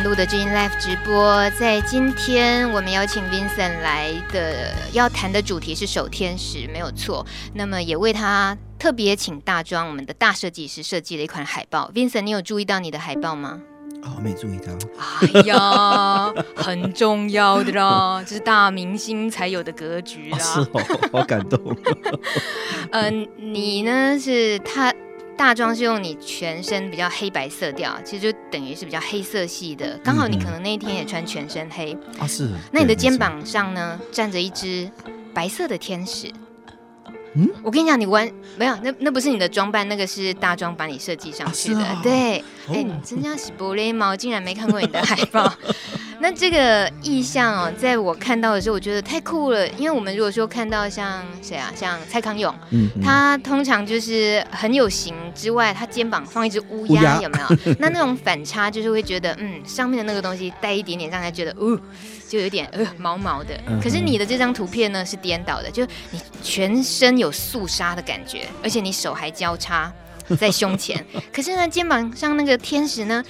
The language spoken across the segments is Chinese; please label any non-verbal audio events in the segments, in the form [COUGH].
点二十二分，路德之音 Live 直播。在今天，我们邀请 Vincent 来的，要谈的主题是守天使，没有错。那么，也为他特别请大庄我们的大设计师设计了一款海报。Vincent，你有注意到你的海报吗？哦，没注意到。哎呀，很重要的啦，[LAUGHS] 这是大明星才有的格局啦。哦是哦，好感动。[LAUGHS] 嗯、呃，你呢是他。大庄是用你全身比较黑白色调，其实就等于是比较黑色系的。刚好你可能那一天也穿全身黑啊，是。那你的肩膀上呢站着一只白色的天使。嗯，我跟你讲，你完没有？那那不是你的装扮，那个是大庄把你设计上去的。对，哎、欸，你真叫是玻璃猫，竟然没看过你的海报。[LAUGHS] 那这个意象哦，在我看到的时候，我觉得太酷了。因为我们如果说看到像谁啊，像蔡康永，嗯，嗯，他通常就是很有型之外，他肩膀放一只乌鸦，有没有？[LAUGHS] 那那种反差就是会觉得，嗯，上面的那个东西带一点点，让他觉得，哦，就有点呃毛毛的。可是你的这张图片呢是颠倒的，就你全身有肃杀的感觉，而且你手还交叉在胸前。可是呢，肩膀上那个天使呢，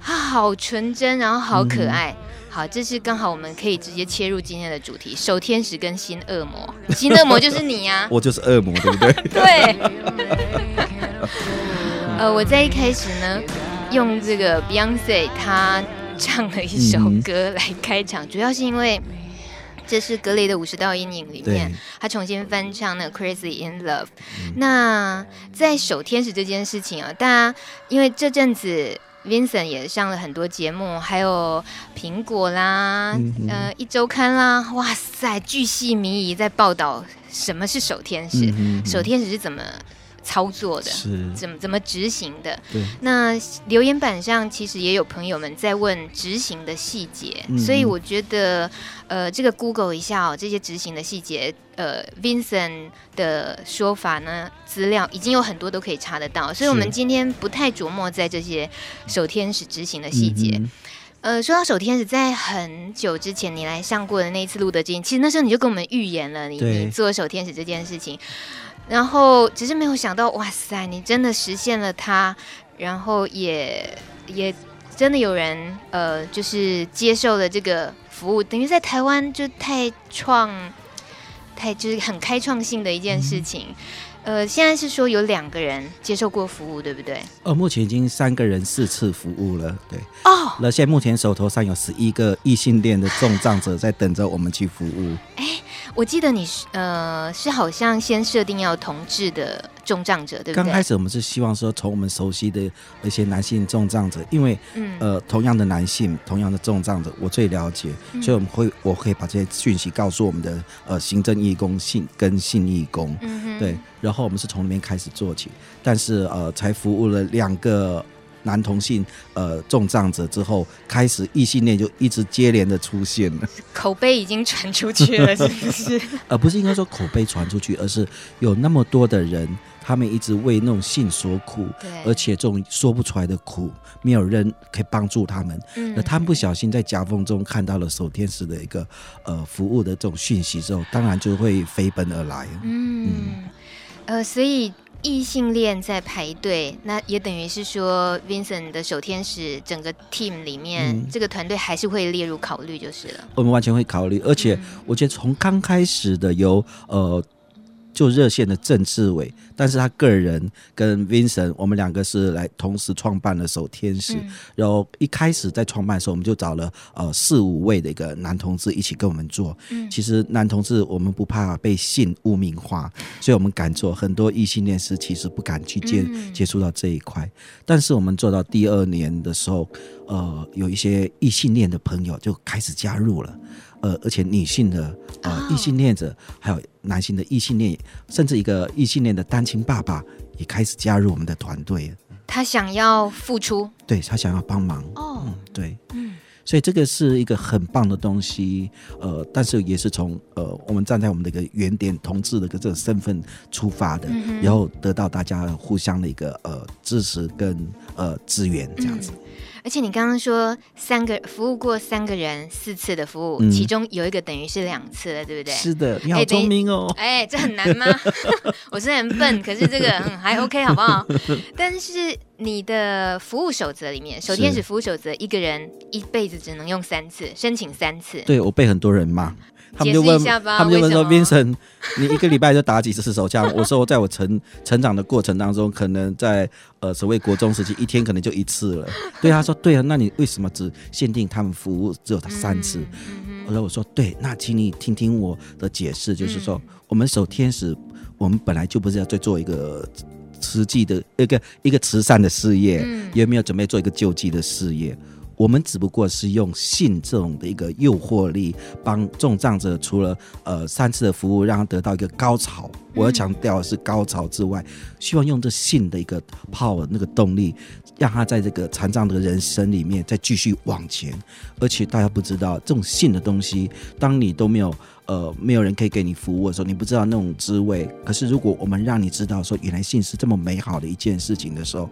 他好纯真，然后好可爱。嗯好，这是刚好我们可以直接切入今天的主题：守天使跟新恶魔。新恶魔就是你呀、啊，[LAUGHS] 我就是恶魔，对不对？[LAUGHS] 对。呃，我在一开始呢，用这个 Beyonce 他唱了一首歌来开场，嗯、主要是因为这是格雷的《五十道阴影》里面，他重新翻唱那个 Crazy in Love。嗯、那在守天使这件事情啊，大家因为这阵子。Vincent 也上了很多节目，还有苹果啦，嗯、呃，一周刊啦，哇塞，巨细靡遗在报道什么是守天使，嗯、哼手天使是怎么操作的，是怎么怎么执行的。对那留言板上其实也有朋友们在问执行的细节，嗯、所以我觉得。呃，这个 Google 一下哦，这些执行的细节，呃，Vincent 的说法呢，资料已经有很多都可以查得到，所以我们今天不太琢磨在这些守天使执行的细节。嗯、呃，说到守天使，在很久之前你来上过的那一次路德之音，其实那时候你就跟我们预言了你，你做守天使这件事情，然后只是没有想到，哇塞，你真的实现了它，然后也也真的有人呃，就是接受了这个。服务等于在台湾就太创，太就是很开创性的一件事情。嗯、呃，现在是说有两个人接受过服务，对不对？呃，目前已经三个人四次服务了，对。哦，那现在目前手头上有十一个异性恋的重障者在等着我们去服务。哎，我记得你是呃是好像先设定要同志的。重障者对不对？刚开始我们是希望说，从我们熟悉的一些男性重障者，因为、嗯、呃同样的男性，同样的重障者，我最了解，嗯、所以我们会我可以把这些讯息告诉我们的呃行政义工信跟信义工，嗯、哼对，然后我们是从那边开始做起，但是呃才服务了两个男同性呃重障者之后，开始异性恋就一直接连的出现了，口碑已经传出去了，[LAUGHS] 是不是？而不是应该说口碑传出去，而是有那么多的人。他们一直为那种性所苦，对而且这种说不出来的苦，没有人可以帮助他们。嗯，那他们不小心在夹缝中看到了守天使的一个呃服务的这种讯息之后，当然就会飞奔而来。嗯，嗯呃，所以异性恋在排队，那也等于是说，Vincent 的守天使整个 team 里面，嗯、这个团队还是会列入考虑就是了。我们完全会考虑，而且我觉得从刚开始的由呃。就热线的郑志伟，但是他个人跟 Vincent，我们两个是来同时创办了守天使。嗯、然后一开始在创办的时候，我们就找了呃四五位的一个男同志一起跟我们做。嗯，其实男同志我们不怕被性污名化，所以我们敢做。很多异性恋是其实不敢去接、嗯、接触到这一块，但是我们做到第二年的时候，呃，有一些异性恋的朋友就开始加入了。呃，而且女性的呃异性恋者，还有男性的异性恋，甚至一个异性恋的单亲爸爸也开始加入我们的团队。他想要付出，对，他想要帮忙。哦，嗯，对，嗯，所以这个是一个很棒的东西。呃，但是也是从呃我们站在我们的一个原点同志的一个这个身份出发的，嗯、然后得到大家互相的一个呃支持跟呃资源这样子。嗯而且你刚刚说三个服务过三个人四次的服务，嗯、其中有一个等于是两次了，对不对？是的，你好聪明哦。哎，这很难吗？[LAUGHS] 我虽然笨，可是这个嗯还 OK，好不好？[LAUGHS] 但是你的服务守则里面，守天使服务守则，一个人一辈子只能用三次，申请三次。对，我被很多人骂。他们就问，他们就问说：“Vincent，你一个礼拜就打几次手枪？” [LAUGHS] 我说：“我在我成成长的过程当中，可能在呃所谓国中时期，一天可能就一次了。”对，他说：“对啊，那你为什么只限定他们服务只有他三次？”我说：“我说对，那请你听听我的解释，就是说，我们守天使，我们本来就不是要再做一个实际的一个一个慈善的事业，也没有准备做一个救济的事业。”我们只不过是用性这种的一个诱惑力，帮重障者除了呃三次的服务，让他得到一个高潮。我要强调的是高潮之外，希望用这性的一个泡那个动力，让他在这个残障的人生里面再继续往前。而且大家不知道，这种性的东西，当你都没有呃没有人可以给你服务的时候，你不知道那种滋味。可是如果我们让你知道说，原来性是这么美好的一件事情的时候，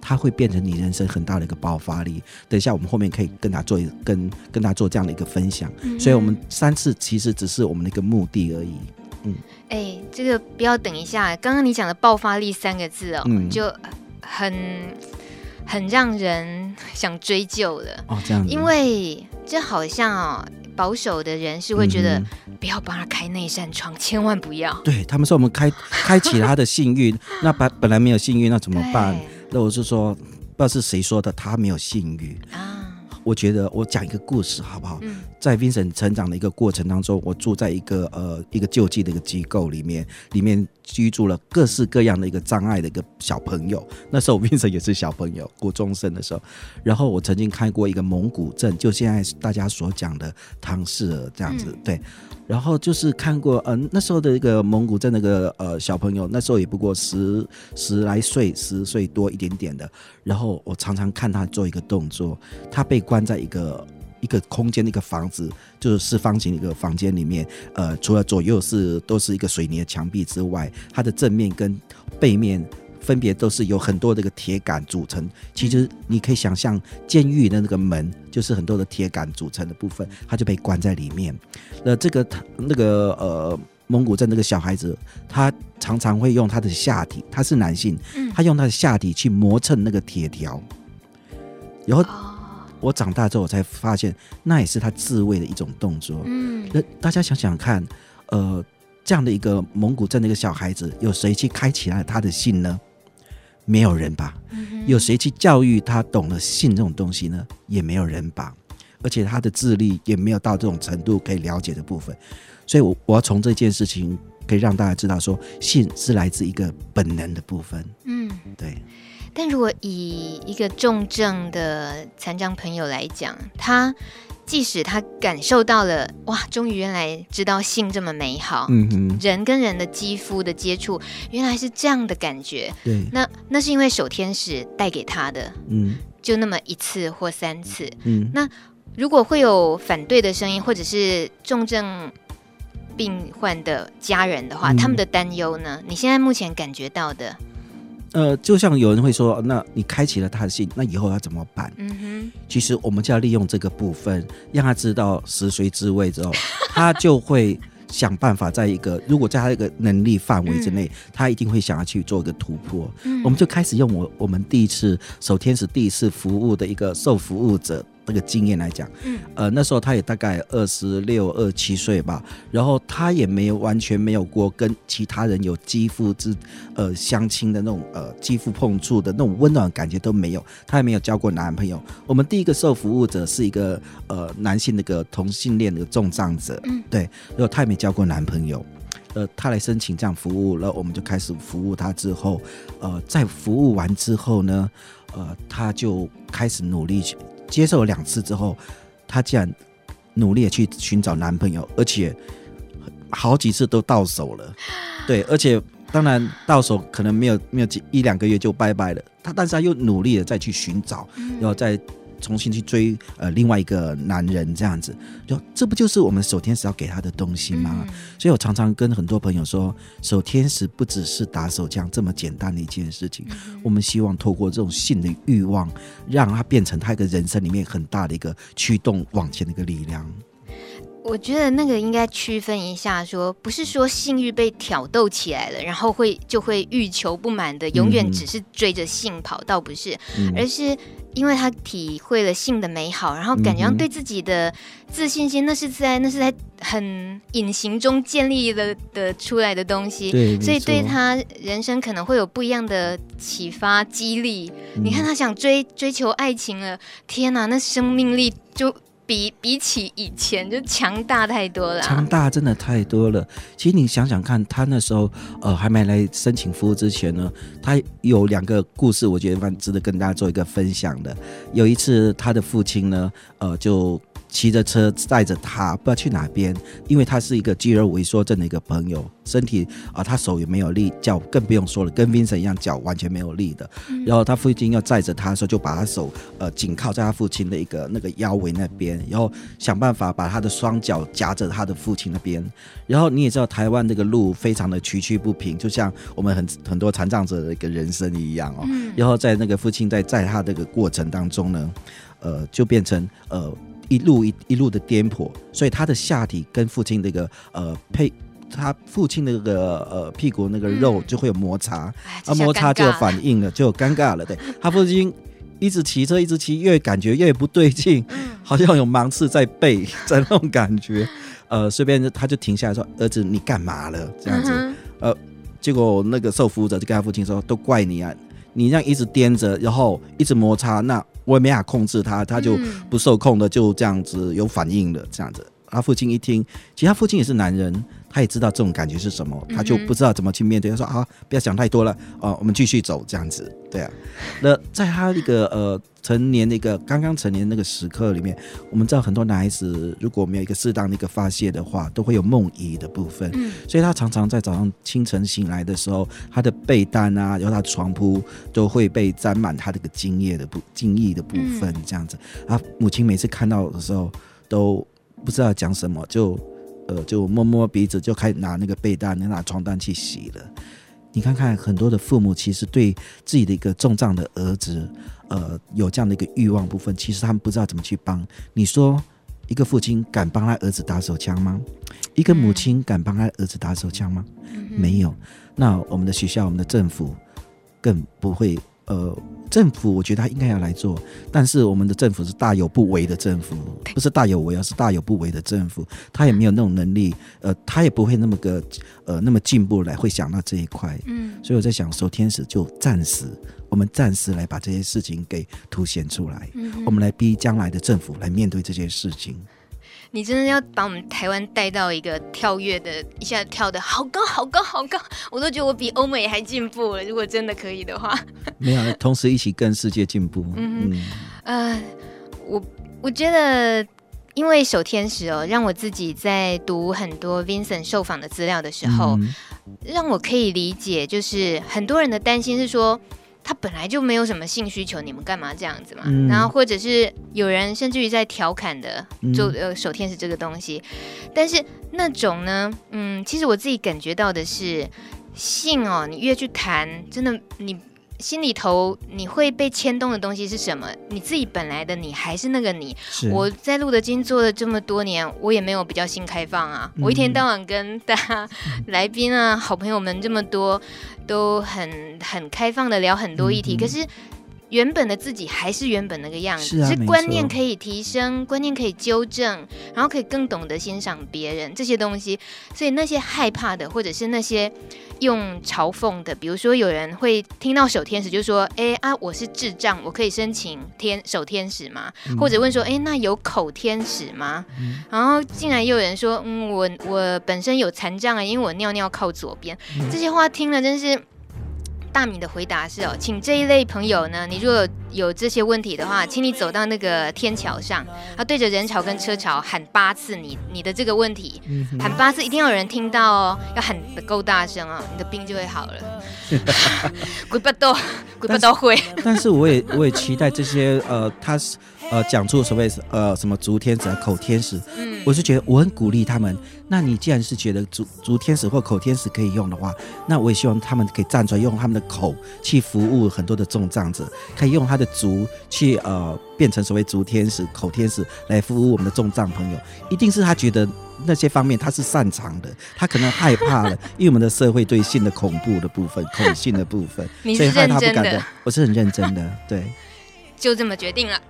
它会变成你人生很大的一个爆发力。等一下，我们后面可以跟他做一跟跟他做这样的一个分享。嗯、所以，我们三次其实只是我们的一个目的而已。嗯，哎、欸，这个不要等一下，刚刚你讲的爆发力三个字哦，嗯、就很很让人想追究的。哦，这样子，因为这好像哦，保守的人是会觉得不要帮他开那扇窗，千万不要。对他们说，我们开开启了他的幸运，[LAUGHS] 那本本来没有幸运，那怎么办？那我是说，不知道是谁说的，他没有幸运啊。我觉得我讲一个故事好不好？嗯、在 Vincent 成长的一个过程当中，我住在一个呃一个救济的一个机构里面，里面居住了各式各样的一个障碍的一个小朋友。那时候 [LAUGHS] Vincent 也是小朋友，国中生的时候。然后我曾经看过一个蒙古镇，就现在大家所讲的唐氏儿这样子，嗯、对。然后就是看过，嗯、那时候的一个蒙古在那个呃小朋友，那时候也不过十十来岁，十岁多一点点的。然后我常常看他做一个动作，他被关在一个一个空间的一个房子，就是四方形的一个房间里面。呃，除了左右是都是一个水泥的墙壁之外，它的正面跟背面。分别都是有很多这个铁杆组成。其实你可以想象，监狱的那个门就是很多的铁杆组成的部分，他就被关在里面。那这个他那个呃蒙古镇那个小孩子，他常常会用他的下体，他是男性，他用他的下体去磨蹭那个铁条。然后我长大之后，我才发现那也是他自卫的一种动作。嗯，那大家想想看，呃，这样的一个蒙古镇的一个小孩子，有谁去开启了他的性呢？没有人吧？有谁去教育他懂了性这种东西呢？也没有人吧。而且他的智力也没有到这种程度可以了解的部分。所以我，我我要从这件事情可以让大家知道说，说性是来自一个本能的部分。嗯，对。但如果以一个重症的残障朋友来讲，他。即使他感受到了哇，终于原来知道性这么美好，嗯哼，人跟人的肌肤的接触原来是这样的感觉，对，那那是因为守天使带给他的，嗯，就那么一次或三次，嗯，那如果会有反对的声音，或者是重症病患的家人的话，嗯、他们的担忧呢？你现在目前感觉到的？呃，就像有人会说，那你开启了他的性，那以后要怎么办？嗯哼，其实我们就要利用这个部分，让他知道食髓知味之后，[LAUGHS] 他就会想办法在一个如果在他一个能力范围之内，嗯、他一定会想要去做一个突破。嗯、我们就开始用我我们第一次守天使第一次服务的一个受服务者。那个经验来讲，嗯，呃，那时候他也大概二十六、二七岁吧，然后他也没有完全没有过跟其他人有肌肤之呃相亲的那种呃肌肤碰触的那种温暖感觉都没有，他也没有交过男朋友。我们第一个受服务者是一个呃男性那个同性恋的重障者，嗯，对，然后他也没交过男朋友，呃，他来申请这样服务，然后我们就开始服务他之后，呃，在服务完之后呢，呃，他就开始努力去。接受了两次之后，她竟然努力的去寻找男朋友，而且好几次都到手了。对，而且当然到手可能没有没有几一两个月就拜拜了。她但是她又努力的再去寻找，然后再重新去追呃另外一个男人这样子，就这不就是我们守天使要给他的东西吗？嗯、所以我常常跟很多朋友说，守天使不只是打手枪这么简单的一件事情，嗯、我们希望透过这种性的欲望，让他变成他一个人生里面很大的一个驱动往前的一个力量。我觉得那个应该区分一下说，说不是说性欲被挑逗起来了，然后会就会欲求不满的，永远只是追着性跑，倒不是，嗯、而是因为他体会了性的美好，然后感觉上对自己的自信心，那是在那是在很隐形中建立的的出来的东西，所以对他人生可能会有不一样的启发激励。嗯、你看他想追追求爱情了，天哪，那生命力就。比比起以前就强大太多了，强大真的太多了。其实你想想看，他那时候呃还没来申请服务之前呢，他有两个故事，我觉得蛮值得跟大家做一个分享的。有一次他的父亲呢，呃就。骑着车载着他，不知道去哪边，因为他是一个肌肉萎缩症的一个朋友，身体啊、呃，他手也没有力，脚更不用说了，跟 Vincent 一样，脚完全没有力的。嗯、然后他父亲要载着他的时候，就把他手呃紧靠在他父亲的一个那个腰围那边，然后想办法把他的双脚夹着他的父亲那边。然后你也知道，台湾这个路非常的崎岖不平，就像我们很很多残障者的一个人生一样哦。嗯、然后在那个父亲在载他这个过程当中呢，呃，就变成呃。一路一一路的颠簸，所以他的下体跟父亲那个呃配，他父亲那个呃屁股那个肉就会有摩擦，啊摩擦就有反应了，就有尴尬了。对，他父亲一直骑车一直骑，越感觉越不对劲，好像有芒刺在背，在那种感觉。呃，随便他就停下来说：“儿子，你干嘛了？”这样子。呃，结果那个受服务者就跟他父亲说：“都怪你啊，你这样一直颠着，然后一直摩擦，那。”我也没法控制他，他就不受控的就这样子有反应了，这样子。他父亲一听，其实他父亲也是男人，他也知道这种感觉是什么，他就不知道怎么去面对。他说啊，不要想太多了，哦，我们继续走，这样子，对啊。那在他一个呃成年的一个刚刚成年的那个时刻里面，我们知道很多男孩子如果没有一个适当的一个发泄的话，都会有梦遗的部分。嗯，所以他常常在早上清晨醒来的时候，他的被单啊，然后他的床铺都会被沾满他这个精液的部精液的部分，这样子。啊，母亲每次看到的时候都。不知道讲什么，就，呃，就摸摸鼻子，就开始拿那个被单、拿床单去洗了。你看看，很多的父母其实对自己的一个重障的儿子，呃，有这样的一个欲望部分，其实他们不知道怎么去帮。你说，一个父亲敢帮他儿子打手枪吗？一个母亲敢帮他儿子打手枪吗？嗯、没有。那我们的学校，我们的政府，更不会。呃，政府我觉得他应该要来做，但是我们的政府是大有不为的政府，不是大有为，而是大有不为的政府。他也没有那种能力，呃，他也不会那么个呃那么进步来会想到这一块。嗯，所以我在想，守天使就暂时，我们暂时来把这些事情给凸显出来，嗯、我们来逼将来的政府来面对这些事情。你真的要把我们台湾带到一个跳跃的，一下跳的好高好高好高，我都觉得我比欧美还进步了。如果真的可以的话，没有，同时一起跟世界进步。[LAUGHS] 嗯嗯，呃，我我觉得，因为守天使哦，让我自己在读很多 Vincent 受访的资料的时候，嗯、让我可以理解，就是很多人的担心是说。他本来就没有什么性需求，你们干嘛这样子嘛？嗯、然后或者是有人甚至于在调侃的，就呃手天使这个东西，嗯、但是那种呢，嗯，其实我自己感觉到的是性哦，你越去谈，真的你。心里头你会被牵动的东西是什么？你自己本来的你还是那个你？我在路德金做了这么多年，我也没有比较性开放啊。嗯、我一天到晚跟大家来宾啊、好朋友们这么多，都很很开放的聊很多议题。嗯、可是原本的自己还是原本那个样子，是，啊、是观念可以提升，观念可以纠正，然后可以更懂得欣赏别人这些东西。所以那些害怕的，或者是那些。用嘲讽的，比如说有人会听到守天使就说：“哎啊，我是智障，我可以申请天守天使吗？”嗯、或者问说：“哎，那有口天使吗？”嗯、然后竟然又有人说：“嗯，我我本身有残障啊，因为我尿尿靠左边。嗯”这些话听了真是。大米的回答是哦，请这一类朋友呢，你如果有，有这些问题的话，请你走到那个天桥上，啊，对着人潮跟车潮喊八次你你的这个问题，嗯、喊八次一定要有人听到哦，要喊的够大声哦，你的病就会好了。[LAUGHS] [LAUGHS] 鬼不都鬼不都会，但是我也我也期待这些呃，他是。呃，讲出所谓呃什么足天使、口天使，嗯，我是觉得我很鼓励他们。那你既然是觉得足足天使或口天使可以用的话，那我也希望他们可以站出来，用他们的口去服务很多的重障者，可以用他的足去呃变成所谓足天使、口天使来服务我们的重障朋友。一定是他觉得那些方面他是擅长的，他可能害怕了，因为我们的社会对性的恐怖的部分、恐性的部分，所以害怕不敢的。我是很认真的，对。就这么决定了，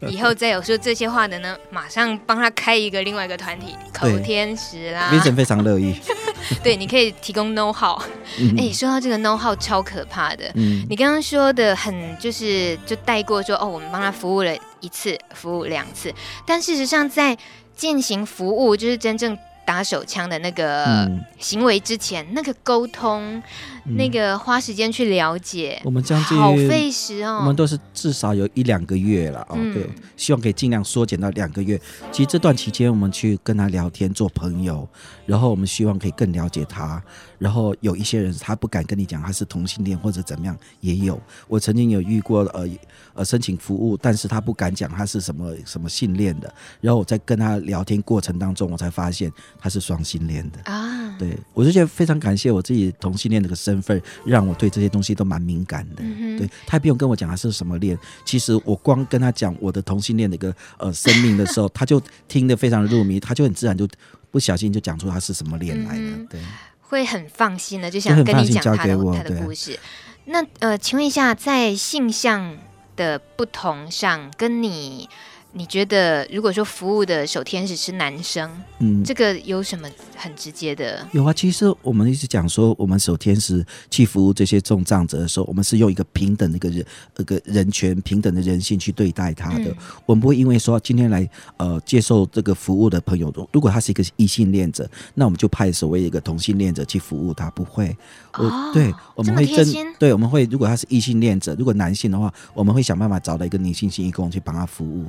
[LAUGHS] 以后再有说这些话的呢，马上帮他开一个另外一个团体，口天使啦。Vincent 非常乐意。[LAUGHS] 对，你可以提供 know how。哎、嗯欸，说到这个 know how 超可怕的。嗯。你刚刚说的很就是就带过说哦，我们帮他服务了一次，服务两次，但事实上在进行服务就是真正。打手枪的那个行为之前，嗯、那个沟通，嗯、那个花时间去了解，我们将近好费时哦。我们都是至少有一两个月了哦，嗯、对，希望可以尽量缩减到两个月。其实这段期间，我们去跟他聊天，做朋友，然后我们希望可以更了解他。然后有一些人他不敢跟你讲他是同性恋或者怎么样，也有。我曾经有遇过呃呃申请服务，但是他不敢讲他是什么什么性恋的。然后我在跟他聊天过程当中，我才发现他是双性恋的啊。对，我就觉得非常感谢我自己同性恋这个身份，让我对这些东西都蛮敏感的。嗯、对，他也不用跟我讲他是什么恋，其实我光跟他讲我的同性恋的一个呃生命的时候，他就听得非常入迷，他就很自然就不小心就讲出他是什么恋来了。嗯、对。会很放心的，就想跟你讲他的他的故事。那呃，请问一下，在性向的不同上，跟你。你觉得，如果说服务的守天使是男生，嗯，这个有什么很直接的？有啊，其实我们一直讲说，我们守天使去服务这些重障者的时候，我们是用一个平等的一个人，一个人权、平等的人性去对待他的。嗯、我们不会因为说今天来呃接受这个服务的朋友，如果他是一个异性恋者，那我们就派所谓一个同性恋者去服务他，不会。哦，对，我们会真对，我们会如果他是异性恋者，如果男性的话，我们会想办法找到一个女性性义工去帮他服务。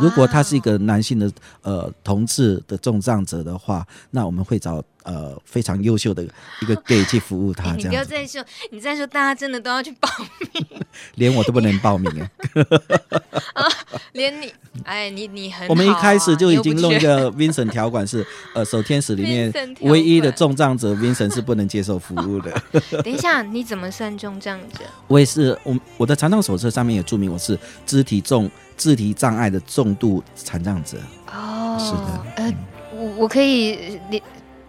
如果他是一个男性的呃同志的重障者的话，那我们会找呃非常优秀的一个 [LAUGHS] gay 去服务他。这样，你不要再说，你再说，大家真的都要去报名，[LAUGHS] 连我都不能报名哎。啊，[LAUGHS] 连你，哎，你你很啊，我们一开始就已经弄一个 Vincent 条款是，呃，守天使里面唯一的重障者 Vincent 是不能接受服务的。等一下，你怎么算重障者？我也是，我我的残障手册上面也注明我是肢体重。肢体障碍的重度残障者哦，是的，呃，我我可以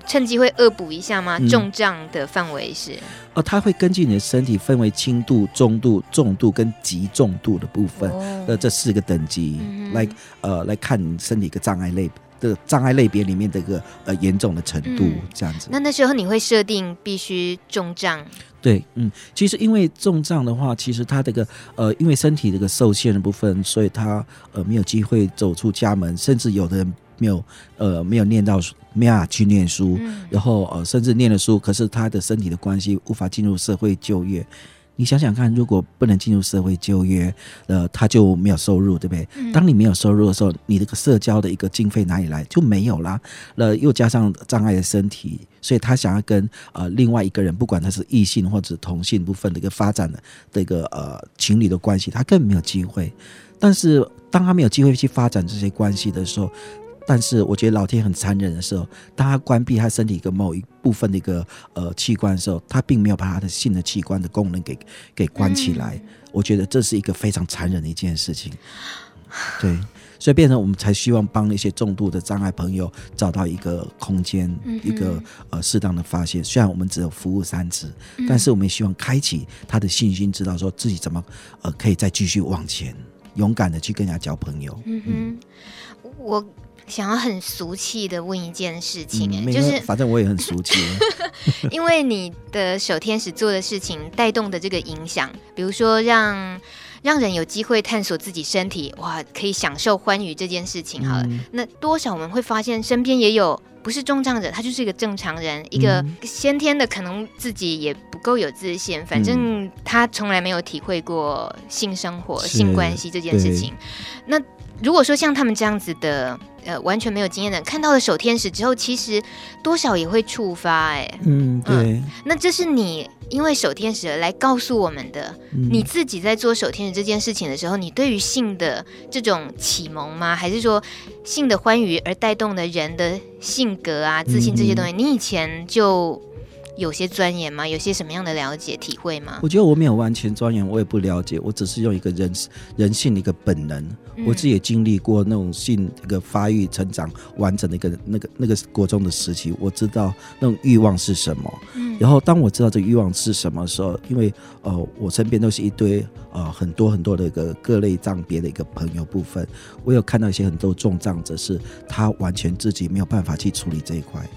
趁机会恶补一下吗？嗯、重障的范围是？哦，它会根据你的身体分为轻度、中度、重度跟极重度的部分，呃、哦，这四个等级、嗯、来呃来看你身体一个障碍类的障碍类别里面的一个呃严重的程度，嗯、这样子。那那时候你会设定必须重障？对，嗯，其实因为重障的话，其实他这个呃，因为身体这个受限的部分，所以他呃没有机会走出家门，甚至有的人没有呃没有念到没有去念书，嗯、然后呃甚至念了书，可是他的身体的关系无法进入社会就业。你想想看，如果不能进入社会就业，呃，他就没有收入，对不对？嗯、当你没有收入的时候，你这个社交的一个经费哪里来？就没有啦。那又加上障碍的身体，所以他想要跟呃另外一个人，不管他是异性或者同性部分的一个发展的这个呃情侣的关系，他根本没有机会。但是当他没有机会去发展这些关系的时候，但是我觉得老天很残忍的时候，当他关闭他身体一个某一部分的一个呃器官的时候，他并没有把他的性的器官的功能给给关起来。嗯、我觉得这是一个非常残忍的一件事情。对，所以变成我们才希望帮那些重度的障碍朋友找到一个空间，嗯、一个呃适当的发泄。虽然我们只有服务三次，嗯、但是我们也希望开启他的信心，知道说自己怎么呃可以再继续往前，勇敢的去跟人家交朋友。嗯哼，嗯我。想要很俗气的问一件事情，哎、嗯，就是反正我也很俗气，[LAUGHS] 因为你的守天使做的事情带动的这个影响，比如说让让人有机会探索自己身体，哇，可以享受欢愉这件事情。好了，嗯、那多少我们会发现身边也有不是重障者，他就是一个正常人，一个先天的可能自己也不够有自信，反正他从来没有体会过性生活、性关系这件事情。那如果说像他们这样子的，呃，完全没有经验的人，看到了守天使之后，其实多少也会触发、欸，哎，嗯，对、嗯。那这是你因为守天使而来告诉我们的，嗯、你自己在做守天使这件事情的时候，你对于性的这种启蒙吗？还是说性的欢愉而带动的人的性格啊、自信这些东西，嗯、你以前就？有些钻研吗？有些什么样的了解体会吗？我觉得我没有完全钻研，我也不了解，我只是用一个人人性的一个本能。我自己也经历过那种性一个发育成长完整的一个那个那个国中的时期，我知道那种欲望是什么。然后当我知道这个欲望是什么时候，因为呃我身边都是一堆呃很多很多的一个各类障别的一个朋友部分，我有看到一些很多重障者是他完全自己没有办法去处理这一块。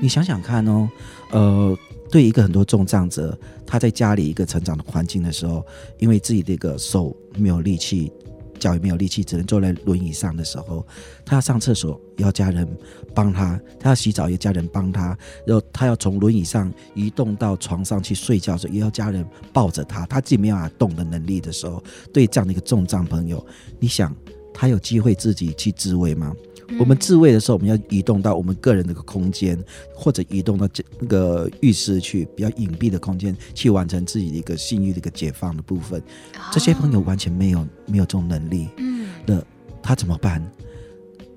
你想想看哦。呃，对一个很多重障者，他在家里一个成长的环境的时候，因为自己的一个手没有力气，脚也没有力气，只能坐在轮椅上的时候，他要上厕所要家人帮他，他要洗澡要家人帮他，然后他要从轮椅上移动到床上去睡觉的时候，也要家人抱着他，他自己没有办法动的能力的时候，对这样的一个重障朋友，你想他有机会自己去自慰吗？我们自慰的时候，我们要移动到我们个人的一个空间，或者移动到这那个浴室去，比较隐蔽的空间去完成自己的一个性欲的一个解放的部分。这些朋友完全没有没有这种能力，嗯，那他怎么办？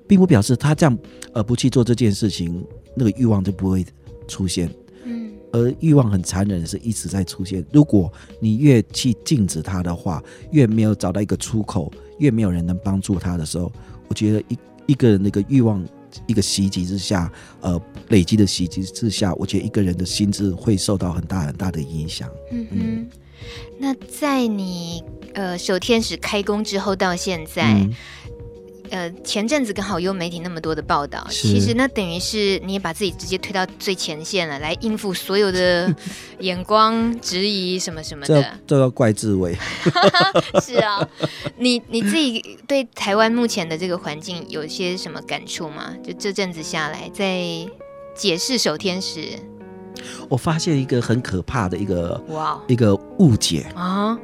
并不表示他这样而不去做这件事情，那个欲望就不会出现。嗯，而欲望很残忍的是一直在出现。如果你越去禁止他的话，越没有找到一个出口，越没有人能帮助他的时候，我觉得一。一个人那个欲望，一个袭击之下，呃，累积的袭击之下，我觉得一个人的心智会受到很大很大的影响。嗯哼，嗯，那在你呃守天使开工之后到现在。嗯呃，前阵子刚好有媒体那么多的报道，其实那等于是你也把自己直接推到最前线了，来应付所有的 [LAUGHS] 眼光、质疑什么什么的。这都要怪志伟。[LAUGHS] 是啊，你你自己对台湾目前的这个环境有些什么感触吗？就这阵子下来，在解释守天使，我发现一个很可怕的一个哇一个误解啊！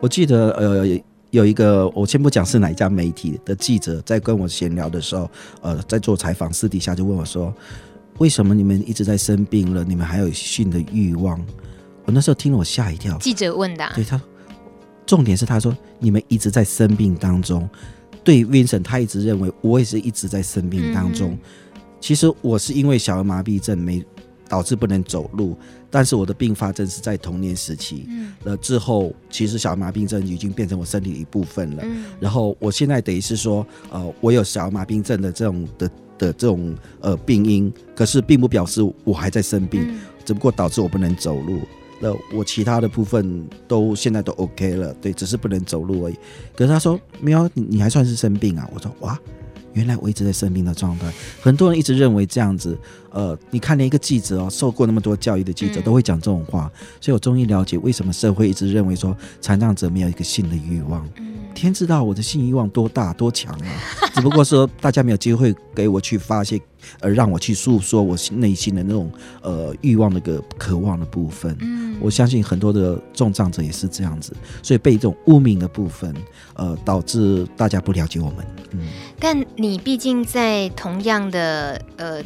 我记得呃。有一个，我先不讲是哪一家媒体的记者，在跟我闲聊的时候，呃，在做采访，私底下就问我说：“为什么你们一直在生病了，你们还有性的欲望？”我那时候听了，我吓一跳。记者问的、啊，对他，重点是他说：“你们一直在生病当中。”对 Vincent，他一直认为我也是一直在生病当中。嗯、其实我是因为小儿麻痹症没导致不能走路。但是我的并发症是在童年时期，嗯，了之后其实小儿麻痹症已经变成我身体的一部分了。嗯，然后我现在等于是说，呃，我有小儿麻痹症的这种的的这种呃病因，可是并不表示我还在生病，嗯，只不过导致我不能走路。那我其他的部分都现在都 OK 了，对，只是不能走路而已。可是他说没有，你你还算是生病啊？我说哇。原来我一直在生病的状态，很多人一直认为这样子。呃，你看连一个记者哦，受过那么多教育的记者都会讲这种话，所以我终于了解为什么社会一直认为说残障者没有一个性的欲望。天知道我的性欲望多大多强啊！[LAUGHS] 只不过说大家没有机会给我去发泄，而让我去诉说我内心的那种呃欲望那个渴望的部分。嗯，我相信很多的重障者也是这样子，所以被这种污名的部分，呃，导致大家不了解我们。嗯，但你毕竟在同样的呃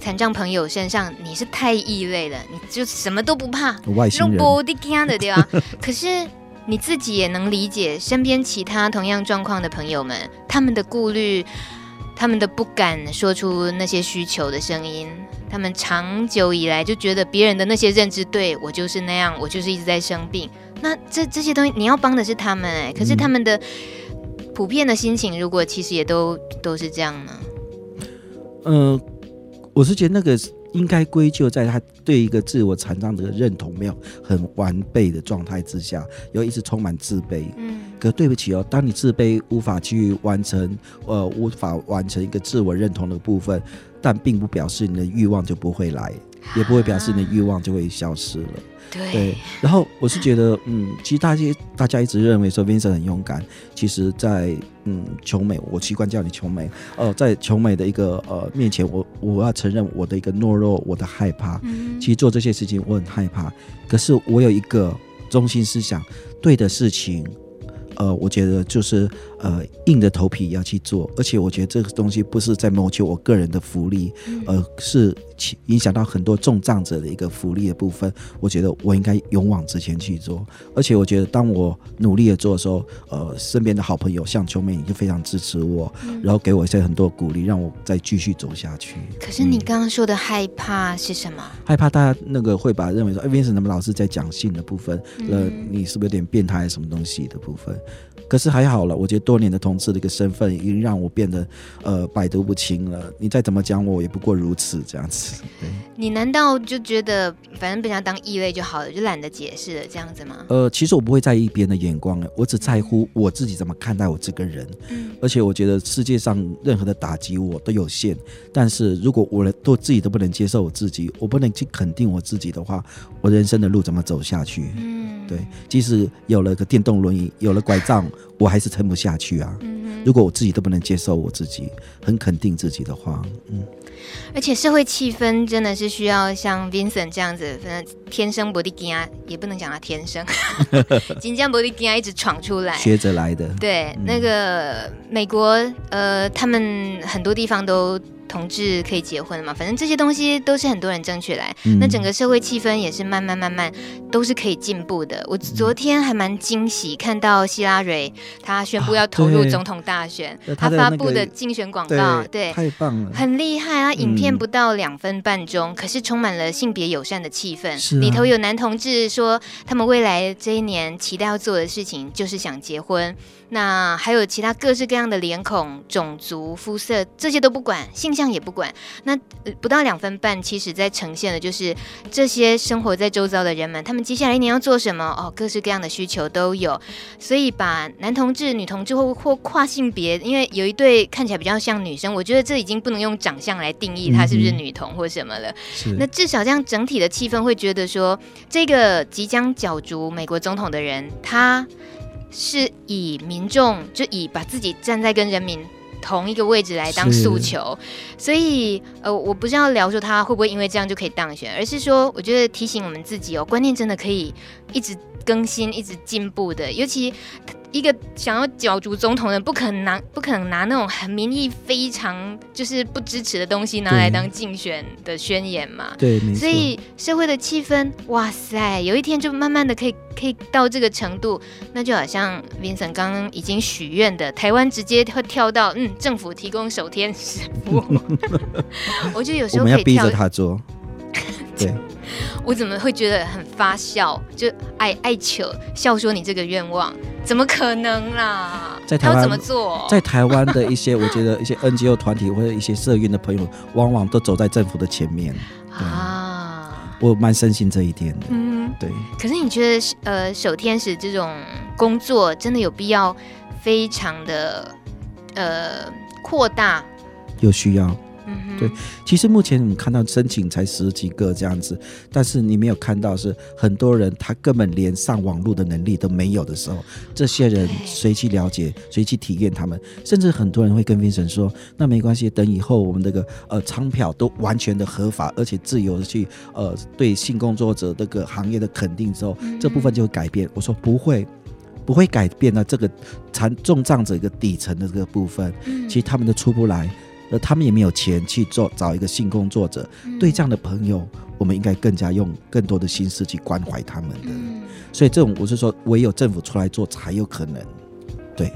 残障朋友身上，你是太异类了，你就什么都不怕，外星人的对吧？可是。你自己也能理解身边其他同样状况的朋友们，他们的顾虑，他们的不敢说出那些需求的声音，他们长久以来就觉得别人的那些认知对我就是那样，我就是一直在生病。那这这些东西你要帮的是他们哎，可是他们的普遍的心情，如果其实也都都是这样呢？嗯、我是觉得那个。应该归咎在他对一个自我残障的认同没有很完备的状态之下，又一直充满自卑。嗯，可对不起哦，当你自卑无法去完成，呃，无法完成一个自我认同的部分，但并不表示你的欲望就不会来。也不会表示你的欲望就会消失了。对，对，然后我是觉得，嗯，其实大家大家一直认为说 Vincent 很勇敢，其实在，在嗯琼美，我习惯叫你琼美，呃，在琼美的一个呃面前，我我要承认我的一个懦弱，我的害怕。嗯，其实做这些事情我很害怕，可是我有一个中心思想，对的事情。呃，我觉得就是呃，硬着头皮要去做，而且我觉得这个东西不是在谋求我个人的福利，而、呃、是影响到很多重障者的一个福利的部分。我觉得我应该勇往直前去做，而且我觉得当我努力的做的时候，呃，身边的好朋友像秋妹，你就非常支持我，然后给我一些很多鼓励，让我再继续走下去。可是你刚刚说的害怕是什么？害怕大家那个会把认为说，哎，Vincent 怎么老是在讲性的部分？呃，你是不是有点变态什么东西的部分？可是还好了，我觉得多年的同志的一个身份已经让我变得呃百毒不侵了。你再怎么讲我，也不过如此这样子。[LAUGHS] 对，你难道就觉得反正被人家当异类就好了，就懒得解释了这样子吗？呃，其实我不会在意别人的眼光，我只在乎我自己怎么看待我这个人。嗯，而且我觉得世界上任何的打击我都有限，但是如果我都自己都不能接受我自己，我不能去肯定我自己的话，我人生的路怎么走下去？嗯，对，即使有了个电动轮椅，有了拐杖。[LAUGHS] 我还是撑不下去啊！如果我自己都不能接受我自己，很肯定自己的话，嗯。而且社会气氛真的是需要像 Vincent 这样子，反正天生不地惊啊，也不能讲他天生，[LAUGHS] 金江不地惊啊，一直闯出来，学着来的。对，嗯、那个美国，呃，他们很多地方都。同志可以结婚了嘛？反正这些东西都是很多人争取来，嗯、那整个社会气氛也是慢慢慢慢都是可以进步的。我昨天还蛮惊喜，看到希拉蕊她宣布要投入总统大选，啊、他发布的竞选广告，对，对太棒了，很厉害啊！影片不到两分半钟，嗯、可是充满了性别友善的气氛，啊、里头有男同志说他们未来这一年期待要做的事情就是想结婚。那还有其他各式各样的脸孔、种族、肤色，这些都不管，性向也不管。那不到两分半，其实在呈现的就是这些生活在周遭的人们，他们接下来一年要做什么？哦，各式各样的需求都有。所以把男同志、女同志或或跨性别，因为有一对看起来比较像女生，我觉得这已经不能用长相来定义她是不是女同或什么了。是。那至少这样整体的气氛会觉得说，这个即将角逐美国总统的人，他。是以民众就以把自己站在跟人民同一个位置来当诉求，所以呃，我不是要聊说他会不会因为这样就可以当选，而是说我觉得提醒我们自己哦，观念真的可以一直更新、一直进步的，尤其。一个想要角逐总统的人，不可能拿不可能拿那种很民意非常就是不支持的东西拿来当竞选的宣言嘛？对，没错。所以社会的气氛，哇塞，有一天就慢慢的可以可以到这个程度，那就好像 Vincent 刚刚已经许愿的，台湾直接会跳到嗯，政府提供手天使服务。[LAUGHS] 我觉得有时候可以跳，我们要逼着他做。[LAUGHS] 对。我怎么会觉得很发笑？就爱爱求笑说你这个愿望怎么可能啦？在台湾怎么做？在台湾的一些，我觉得一些 NGO 团体或者一些社运的朋友，往往都走在政府的前面啊。我蛮深信这一点的。嗯，对。可是你觉得呃，守天使这种工作真的有必要非常的呃扩大？有需要。对，其实目前你看到申请才十几个这样子，但是你没有看到是很多人他根本连上网络的能力都没有的时候，这些人谁去了解，谁去体验他们？甚至很多人会跟 Vincent 说：“那没关系，等以后我们这个呃仓票都完全的合法，而且自由的去呃对性工作者这个行业的肯定之后，这部分就会改变。”我说：“不会，不会改变的。这个残重障者一个底层的这个部分，其实他们都出不来。”而他们也没有钱去做找一个性工作者，嗯、对这样的朋友，我们应该更加用更多的心思去关怀他们的。嗯、所以这种我是说，唯有政府出来做才有可能，对。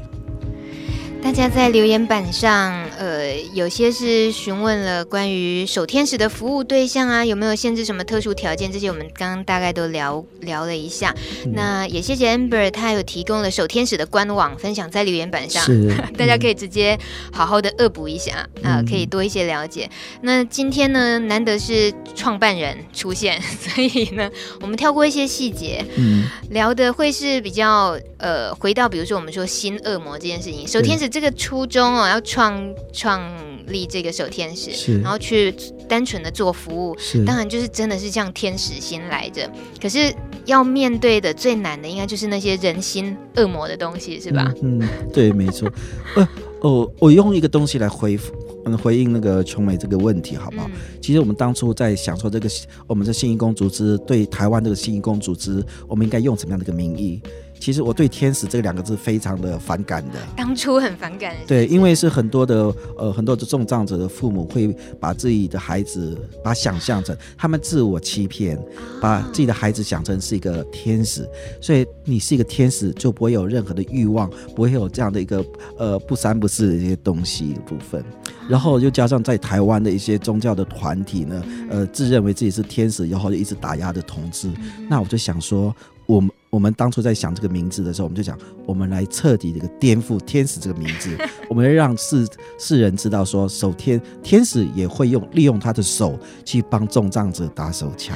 大家在留言板上，呃，有些是询问了关于守天使的服务对象啊，有没有限制什么特殊条件？这些我们刚刚大概都聊聊了一下。嗯、那也谢谢 Amber，他有提供了守天使的官网，分享在留言板上，是 [LAUGHS] 大家可以直接好好的恶补一下啊、呃，可以多一些了解。嗯、那今天呢，难得是创办人出现，[LAUGHS] 所以呢，我们跳过一些细节，嗯，聊的会是比较呃，回到比如说我们说新恶魔这件事情，守天使。这个初衷哦，要创创立这个守天使，是然后去单纯的做服务，是当然就是真的是像天使心来着。可是要面对的最难的，应该就是那些人心恶魔的东西，是吧？嗯，嗯对，没错。[LAUGHS] 呃，哦，我用一个东西来回复，嗯，回应那个琼美这个问题，好不好？嗯、其实我们当初在想说，这个我们的信义工组织对台湾这个信义工组织，我们应该用什么样的一个名义？其实我对“天使”这两个字非常的反感的，当初很反感。对，因为是很多的呃很多的重障者的父母会把自己的孩子把想象成他们自我欺骗，把自己的孩子想成是一个天使，所以你是一个天使就不会有任何的欲望，不会有这样的一个呃不三不四的一些东西的部分。然后又加上在台湾的一些宗教的团体呢，呃自认为自己是天使，然后就一直打压着同志，那我就想说我们。我们当初在想这个名字的时候，我们就讲，我们来彻底这个颠覆“天使”这个名字，[LAUGHS] 我们要让世世人知道说，手天天使也会用利用他的手去帮重障者打手枪。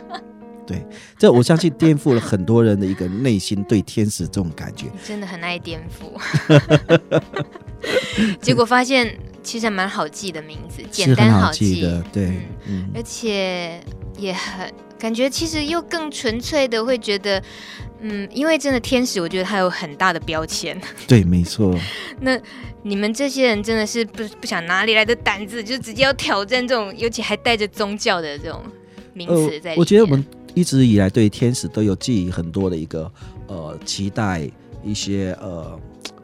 [LAUGHS] 对，这我相信颠覆了很多人的一个内心对天使这种感觉。真的很爱颠覆，[LAUGHS] 结果发现其实还蛮好记的名字，简单好记，好记的，对，嗯，而且也很。感觉其实又更纯粹的会觉得，嗯，因为真的天使，我觉得它有很大的标签。[LAUGHS] 对，没错。那你们这些人真的是不不想哪里来的胆子，就直接要挑战这种，尤其还带着宗教的这种名词在。呃，我觉得我们一直以来对天使都有寄予很多的一个呃期待，一些呃。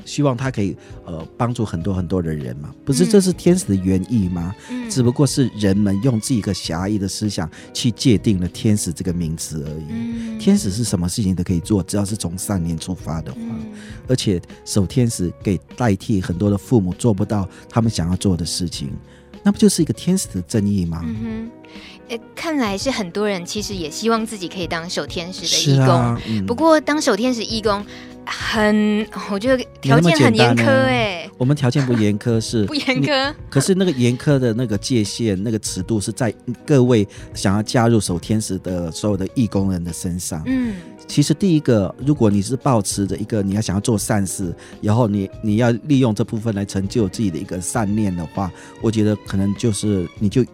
希望他可以呃帮助很多很多的人嘛，不是这是天使的原意吗？嗯，只不过是人们用自己一个狭义的思想去界定了天使这个名词而已。嗯，天使是什么事情都可以做，只要是从善念出发的话，嗯，而且守天使给代替很多的父母做不到他们想要做的事情，那不就是一个天使的正义吗？嗯看来是很多人其实也希望自己可以当守天使的义工，啊嗯，不过当守天使义工。很，我觉得条件很严苛哎。我们条件不严苛是 [LAUGHS] 不严苛，可是那个严苛的那个界限、那个尺度是在各位想要加入守天使的所有的义工人的身上。嗯，其实第一个，如果你是抱持着一个你要想要做善事，然后你你要利用这部分来成就自己的一个善念的话，我觉得可能就是你就。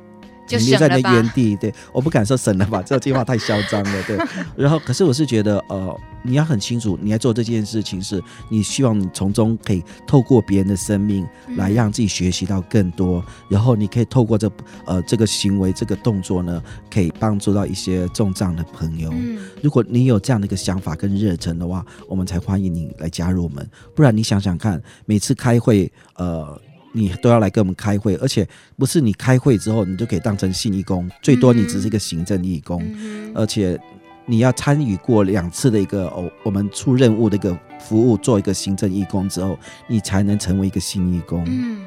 就留在那原地，对，我不敢说省了吧，这句话太嚣张了，对。然后，可是我是觉得，呃，你要很清楚，你要做这件事情是，你希望你从中可以透过别人的生命来让自己学习到更多，嗯、然后你可以透过这呃这个行为、这个动作呢，可以帮助到一些重障的朋友。嗯、如果你有这样的一个想法跟热忱的话，我们才欢迎你来加入我们。不然你想想看，每次开会，呃。你都要来跟我们开会，而且不是你开会之后你就可以当成信义工，最多你只是一个行政义工，嗯、而且你要参与过两次的一个哦，我们出任务的一个服务，做一个行政义工之后，你才能成为一个信义工。嗯，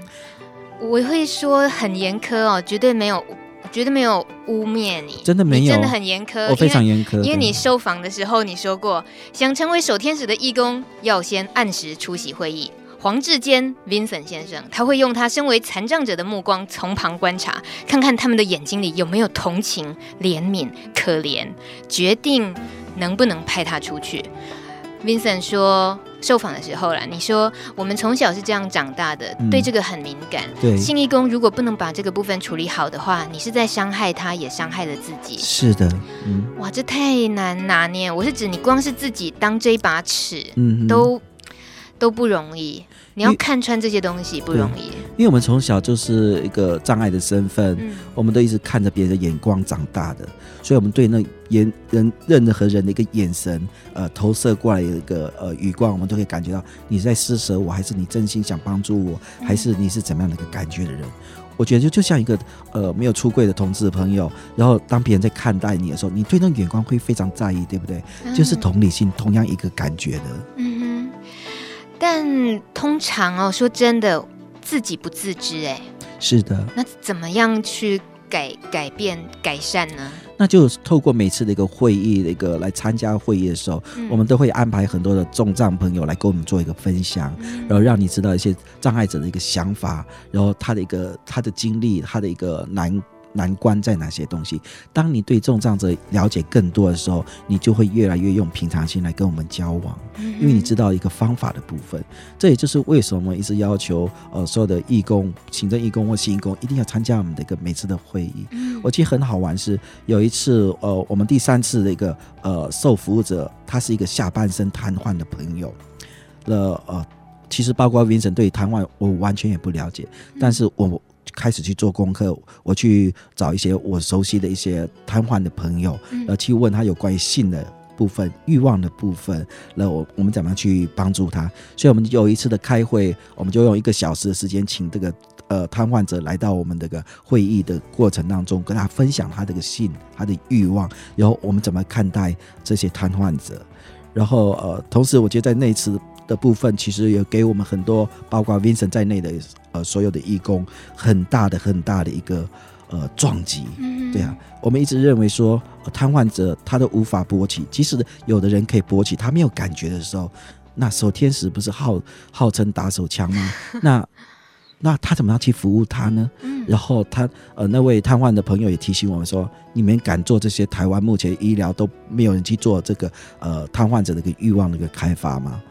我会说很严苛哦，绝对没有，绝对没有污蔑你，真的没有，真的很严苛，我非常严苛，因为你受访的时候你说过，想成为守天使的义工，要先按时出席会议。黄志坚 Vincent 先生，他会用他身为残障者的目光从旁观察，看看他们的眼睛里有没有同情、怜悯、可怜，决定能不能派他出去。Vincent 说，受访的时候啦，你说我们从小是这样长大的，嗯、对这个很敏感。对，信义工如果不能把这个部分处理好的话，你是在伤害他，也伤害了自己。是的，嗯，哇，这太难拿捏。我是指你光是自己当这一把尺，嗯，都都不容易。你要看穿这些东西不容易，因为我们从小就是一个障碍的身份，嗯、我们都一直看着别人的眼光长大的，所以我们对那眼人任何人的一个眼神，呃，投射过来的一个呃余光，我们都可以感觉到你在施舍我，还是你真心想帮助我，还是你是怎么样的一个感觉的人？嗯、我觉得就就像一个呃没有出柜的同志的朋友，然后当别人在看待你的时候，你对那眼光会非常在意，对不对？嗯、就是同理心，同样一个感觉的。嗯但通常哦，说真的，自己不自知哎。是的。那怎么样去改改变改善呢？那就透过每次的一个会议的一个来参加会议的时候，嗯、我们都会安排很多的重障朋友来跟我们做一个分享，嗯、然后让你知道一些障碍者的一个想法，然后他的一个他的经历，他的一个难难关在哪些东西。当你对重障者了解更多的时候，你就会越来越用平常心来跟我们交往，因为你知道一个方法的部分。这也就是为什么一直要求呃所有的义工、行政义工或新义工一定要参加我们的一个每次的会议。我记得很好玩是有一次呃我们第三次的一个呃受服务者，他是一个下半身瘫痪的朋友，了呃。其实包括 Vincent 对瘫痪，我完全也不了解。但是我开始去做功课，我去找一些我熟悉的一些瘫痪的朋友，呃，去问他有关于性的部分、欲望的部分，那我我们怎么样去帮助他？所以我们有一次的开会，我们就用一个小时的时间，请这个呃瘫痪者来到我们这个会议的过程当中，跟他分享他这个性、他的欲望，然后我们怎么看待这些瘫痪者。然后呃，同时我觉得在那一次。的部分其实也给我们很多，包括 Vincent 在内的呃所有的义工，很大的很大的一个呃撞击。对啊，我们一直认为说瘫痪者他都无法勃起，即使有的人可以勃起，他没有感觉的时候，那手天使不是号号称打手枪吗？[LAUGHS] 那那他怎么样去服务他呢？然后他呃那位瘫痪的朋友也提醒我们说，你们敢做这些台湾目前医疗都没有人去做这个呃瘫痪者的一个欲望的一个开发吗？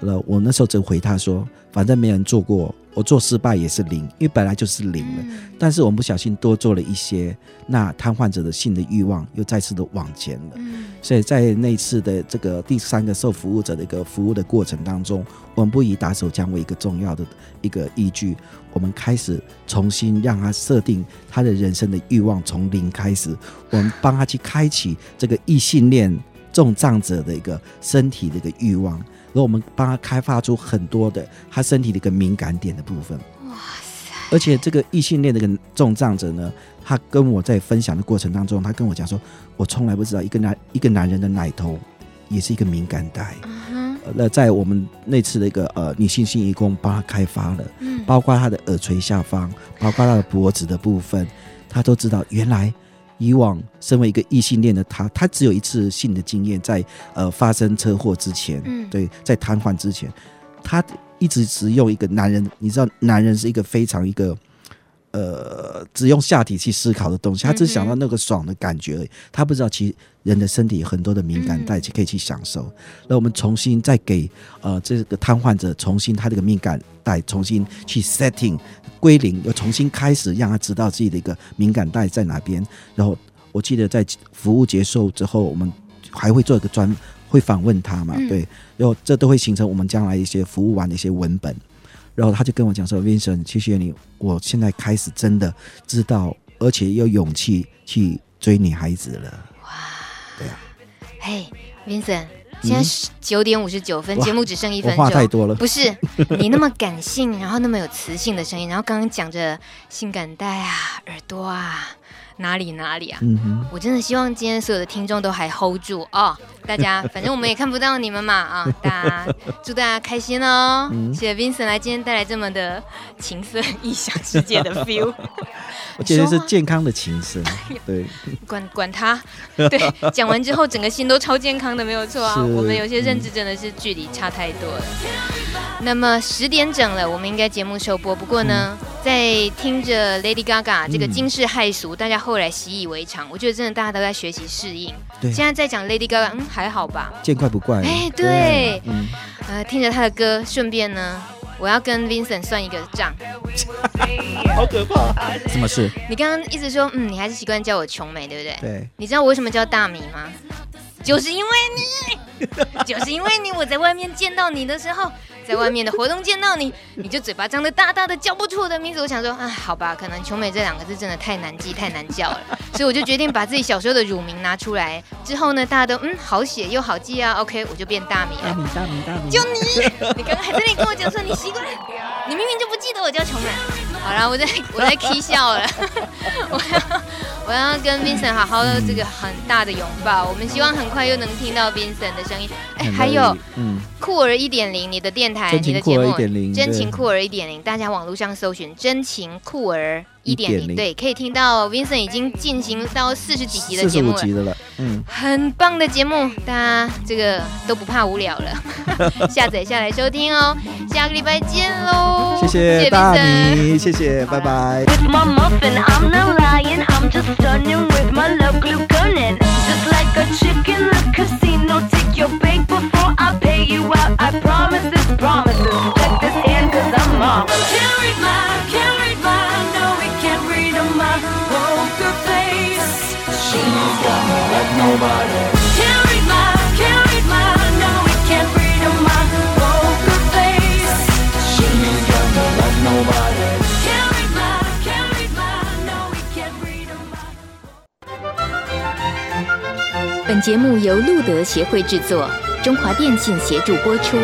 了，我那时候就回他说，反正没人做过，我做失败也是零，因为本来就是零了。嗯、但是我们不小心多做了一些，那瘫痪者的性的欲望又再次的往前了。嗯、所以在那次的这个第三个受服务者的一个服务的过程当中，我们不以打手枪为一个重要的一个依据，我们开始重新让他设定他的人生的欲望从零开始，我们帮他去开启这个异性恋重障者的一个身体的一个欲望。然后我们帮他开发出很多的他身体的一个敏感点的部分。哇塞！而且这个异性恋的一个重障者呢，他跟我在分享的过程当中，他跟我讲说，我从来不知道一个男一个男人的奶头也是一个敏感带。嗯哼。那在我们那次的一个呃女性性义工帮他开发了，嗯，包括他的耳垂下方，包括他的脖子的部分，他都知道原来。以往身为一个异性恋的他，他只有一次性的经验，在呃发生车祸之前，嗯，对，在瘫痪之前，他一直只用一个男人，你知道，男人是一个非常一个。呃，只用下体去思考的东西，他只想到那个爽的感觉而已。他不知道，其实人的身体有很多的敏感带，可以去享受。那我们重新再给呃这个瘫痪者重新他这个敏感带重新去 setting 归零，又重新开始，让他知道自己的一个敏感带在哪边。然后我记得在服务结束之后，我们还会做一个专会访问他嘛，对，然后这都会形成我们将来一些服务完的一些文本。然后他就跟我讲说：“Vincent，谢谢你，我现在开始真的知道，而且有勇气去追女孩子了。”哇，对啊。嘿，Vincent，现在是九点五十九分，节目只剩一分钟。话太多了。不是你那么感性，然后那么有磁性的声音，然后刚刚讲着性感带啊，耳朵啊。哪里哪里啊！我真的希望今天所有的听众都还 hold 住哦，大家反正我们也看不到你们嘛啊！[LAUGHS] 大家祝大家开心哦！嗯、谢谢 Vincent 来今天带来这么的情色异想世界的 [LAUGHS] feel，我觉得是健康的情色，对，管管他，对，讲完之后整个心都超健康的，没有错啊！我们有些认知真的是距离差太多了。嗯、那么十点整了，我们应该节目收播，不过呢。嗯在听着 Lady Gaga 这个惊世骇俗，嗯、大家后来习以为常。我觉得真的大家都在学习适应。对，现在在讲 Lady Gaga，嗯，还好吧？见怪不怪。哎，对，对嗯，呃，听着他的歌，顺便呢，我要跟 Vincent 算一个账。[LAUGHS] 好可怕！什么事？你刚刚一直说，嗯，你还是习惯叫我琼美，对不对？对。你知道我为什么叫大米吗？就是因为你，[LAUGHS] 就是因为你，我在外面见到你的时候。在外面的活动见到你，你就嘴巴张得大大的，叫不出我的名字。我想说，啊，好吧，可能琼美这两个字真的太难记、太难叫了，所以我就决定把自己小时候的乳名拿出来。之后呢，大家都嗯好写又好记啊，OK，我就变大米了。大米，大米，大米。就你，你刚刚还在那里跟我讲说你习惯，你明明就不记得我叫琼美。好了，我在我在 k 笑了。[LAUGHS] 我要我要跟 Vincent 好好的这个很大的拥抱。我们希望很快又能听到 Vincent 的声音。哎，还有，嗯，酷儿一点零，你的电台，你的节目，真情酷儿一点零，大家网络上搜寻真情酷儿一点零，对，可以听到 Vincent 已经进行到四十几集的节目了，嗯，很棒的节目，大家这个都不怕无聊了，[LAUGHS] 下载下来收听哦，下个礼拜见喽，谢谢 Vincent，谢谢，拜拜。本节目由路德协会制作。中华电信协助播出。